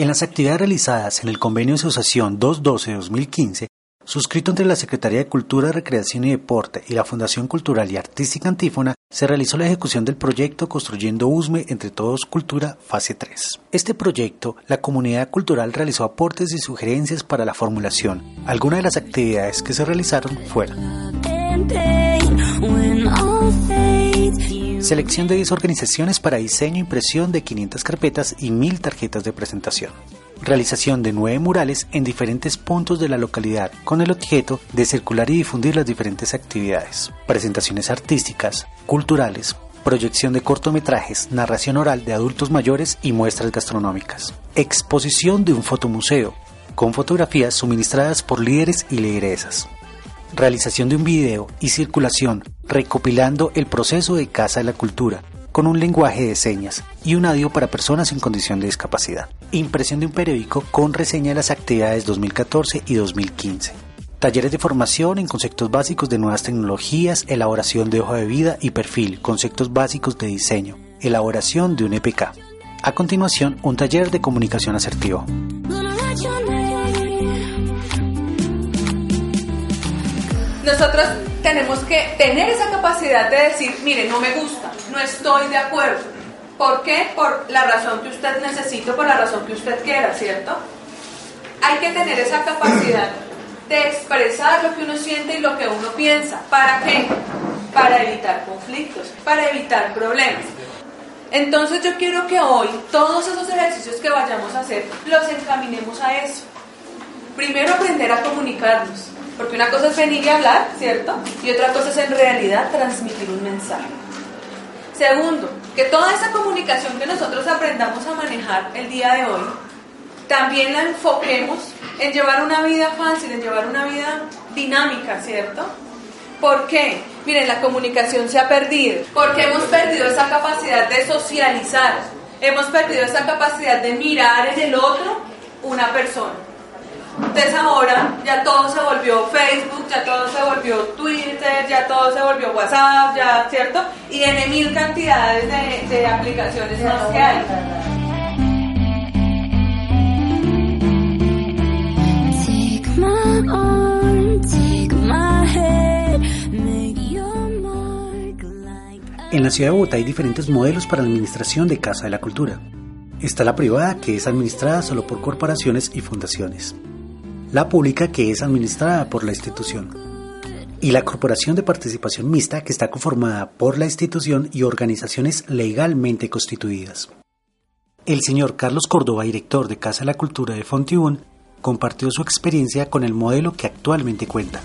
En las actividades realizadas en el convenio de asociación 212-2015, suscrito entre la Secretaría de Cultura, Recreación y Deporte y la Fundación Cultural y Artística Antífona, se realizó la ejecución del proyecto Construyendo USME entre Todos Cultura, fase 3. Este proyecto, la comunidad cultural realizó aportes y sugerencias para la formulación. Algunas de las actividades que se realizaron fueron Selección de 10 organizaciones para diseño e impresión de 500 carpetas y 1000 tarjetas de presentación. Realización de 9 murales en diferentes puntos de la localidad con el objeto de circular y difundir las diferentes actividades. Presentaciones artísticas, culturales, proyección de cortometrajes, narración oral de adultos mayores y muestras gastronómicas. Exposición de un fotomuseo, con fotografías suministradas por líderes y lideresas realización de un video y circulación recopilando el proceso de Casa de la Cultura con un lenguaje de señas y un audio para personas en condición de discapacidad. Impresión de un periódico con reseña de las actividades 2014 y 2015. Talleres de formación en conceptos básicos de nuevas tecnologías, elaboración de hoja de vida y perfil, conceptos básicos de diseño, elaboración de un EPK. A continuación, un taller de comunicación asertiva. Nosotros tenemos que tener esa capacidad de decir, mire, no me gusta, no estoy de acuerdo. ¿Por qué? Por la razón que usted necesita, por la razón que usted quiera, ¿cierto? Hay que tener esa capacidad de expresar lo que uno siente y lo que uno piensa. ¿Para qué? Para evitar conflictos, para evitar problemas. Entonces yo quiero que hoy todos esos ejercicios que vayamos a hacer los encaminemos a eso. Primero aprender a comunicarnos, porque una cosa es venir y hablar, ¿cierto? Y otra cosa es en realidad transmitir un mensaje. Segundo, que toda esa comunicación que nosotros aprendamos a manejar el día de hoy, también la enfoquemos en llevar una vida fácil, en llevar una vida dinámica, ¿cierto? ¿Por qué? Miren, la comunicación se ha perdido, porque hemos perdido esa capacidad de socializar, hemos perdido esa capacidad de mirar en el otro una persona. Entonces ahora ya todo se volvió Facebook, ya todo se volvió Twitter, ya todo se volvió WhatsApp, ya, ¿cierto? Y en mil cantidades de, de aplicaciones más que hay. En la ciudad de Bogotá hay diferentes modelos para la administración de Casa de la Cultura. Está la privada, que es administrada solo por corporaciones y fundaciones la pública que es administrada por la institución y la Corporación de Participación Mixta que está conformada por la institución y organizaciones legalmente constituidas. El señor Carlos Córdoba, director de Casa de la Cultura de Fontibón, compartió su experiencia con el modelo que actualmente cuenta.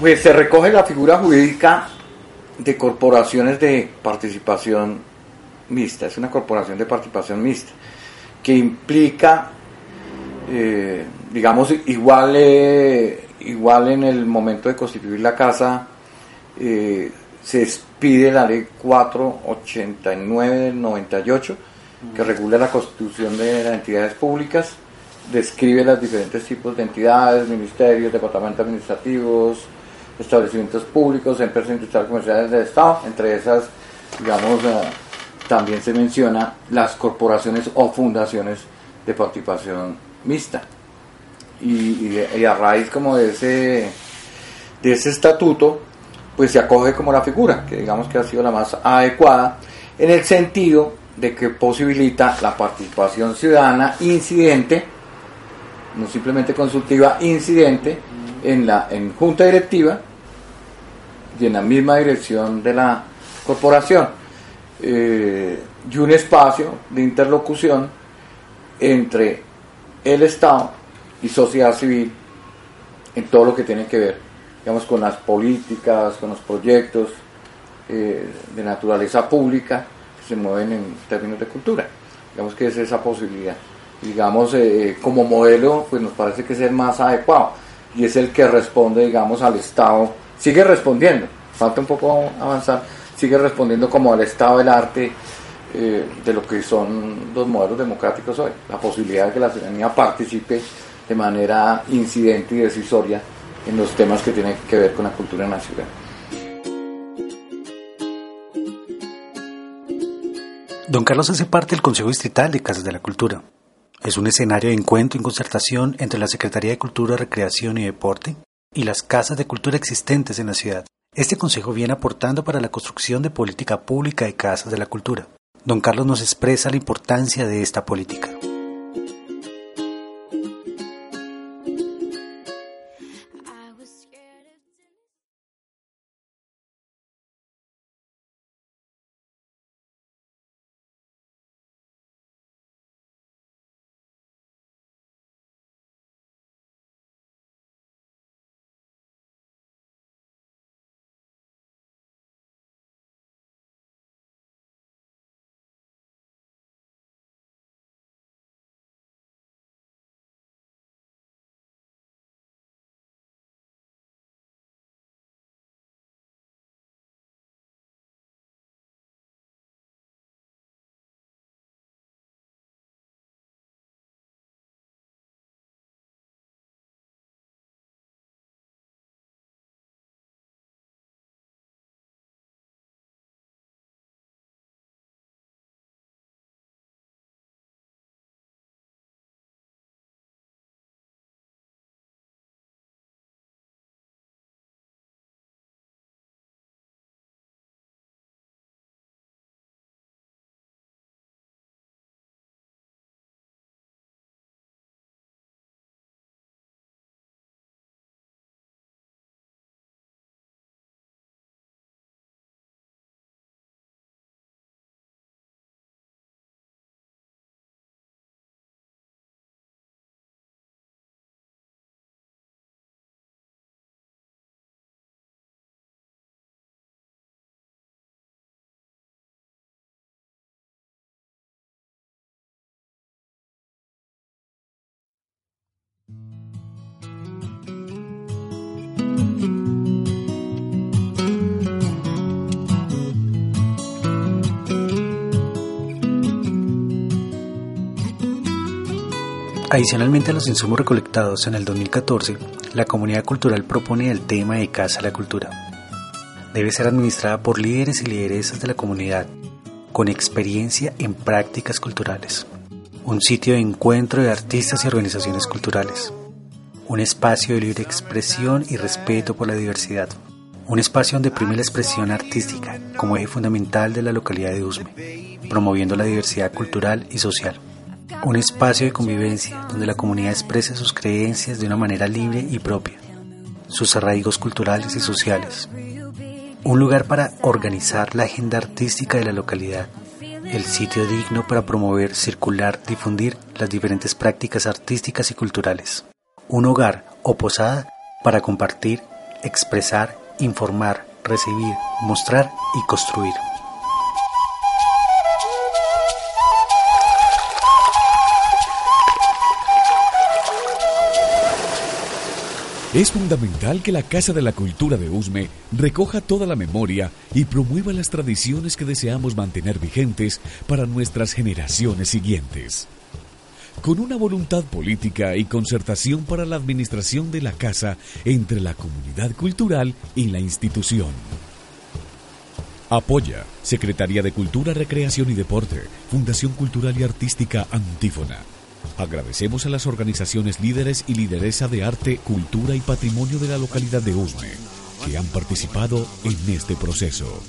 Pues se recoge la figura jurídica de corporaciones de participación mixta, es una corporación de participación mixta, que implica, eh, digamos, igual, eh, igual en el momento de constituir la casa, eh, se expide la ley 489 del 98, que regula la constitución de las entidades públicas, describe los diferentes tipos de entidades, ministerios, departamentos administrativos, establecimientos públicos, empresas industriales comerciales del Estado, entre esas, digamos, eh, también se menciona las corporaciones o fundaciones de participación mixta. Y, a raíz como de ese, de ese estatuto, pues se acoge como la figura, que digamos que ha sido la más adecuada, en el sentido de que posibilita la participación ciudadana incidente, no simplemente consultiva, incidente, en la en junta directiva y en la misma dirección de la corporación. Eh, y un espacio de interlocución entre el Estado y sociedad civil en todo lo que tiene que ver digamos con las políticas con los proyectos eh, de naturaleza pública que se mueven en términos de cultura. Digamos que es esa posibilidad. Digamos eh, como modelo pues nos parece que es el más adecuado y es el que responde, digamos, al Estado, sigue respondiendo, falta un poco avanzar, sigue respondiendo como al Estado del arte eh, de lo que son los modelos democráticos hoy, la posibilidad de que la ciudadanía participe de manera incidente y decisoria en los temas que tienen que ver con la cultura nacional. Don Carlos hace parte del Consejo Distrital de Casas de la Cultura. Es un escenario de encuentro y concertación entre la Secretaría de Cultura, Recreación y Deporte y las casas de cultura existentes en la ciudad. Este consejo viene aportando para la construcción de política pública de casas de la cultura. Don Carlos nos expresa la importancia de esta política. Adicionalmente a los insumos recolectados en el 2014, la comunidad cultural propone el tema de Casa a la Cultura. Debe ser administrada por líderes y lideresas de la comunidad, con experiencia en prácticas culturales. Un sitio de encuentro de artistas y organizaciones culturales. Un espacio de libre expresión y respeto por la diversidad. Un espacio donde prime la expresión artística como eje fundamental de la localidad de Usme, promoviendo la diversidad cultural y social un espacio de convivencia donde la comunidad exprese sus creencias de una manera libre y propia, sus arraigos culturales y sociales, un lugar para organizar la agenda artística de la localidad, el sitio digno para promover, circular, difundir las diferentes prácticas artísticas y culturales, un hogar o posada para compartir, expresar, informar, recibir, mostrar y construir. Es fundamental que la Casa de la Cultura de Usme recoja toda la memoria y promueva las tradiciones que deseamos mantener vigentes para nuestras generaciones siguientes. Con una voluntad política y concertación para la administración de la casa entre la comunidad cultural y la institución. Apoya Secretaría de Cultura, Recreación y Deporte, Fundación Cultural y Artística Antífona. Agradecemos a las organizaciones líderes y lideresa de arte, cultura y patrimonio de la localidad de Usme que han participado en este proceso.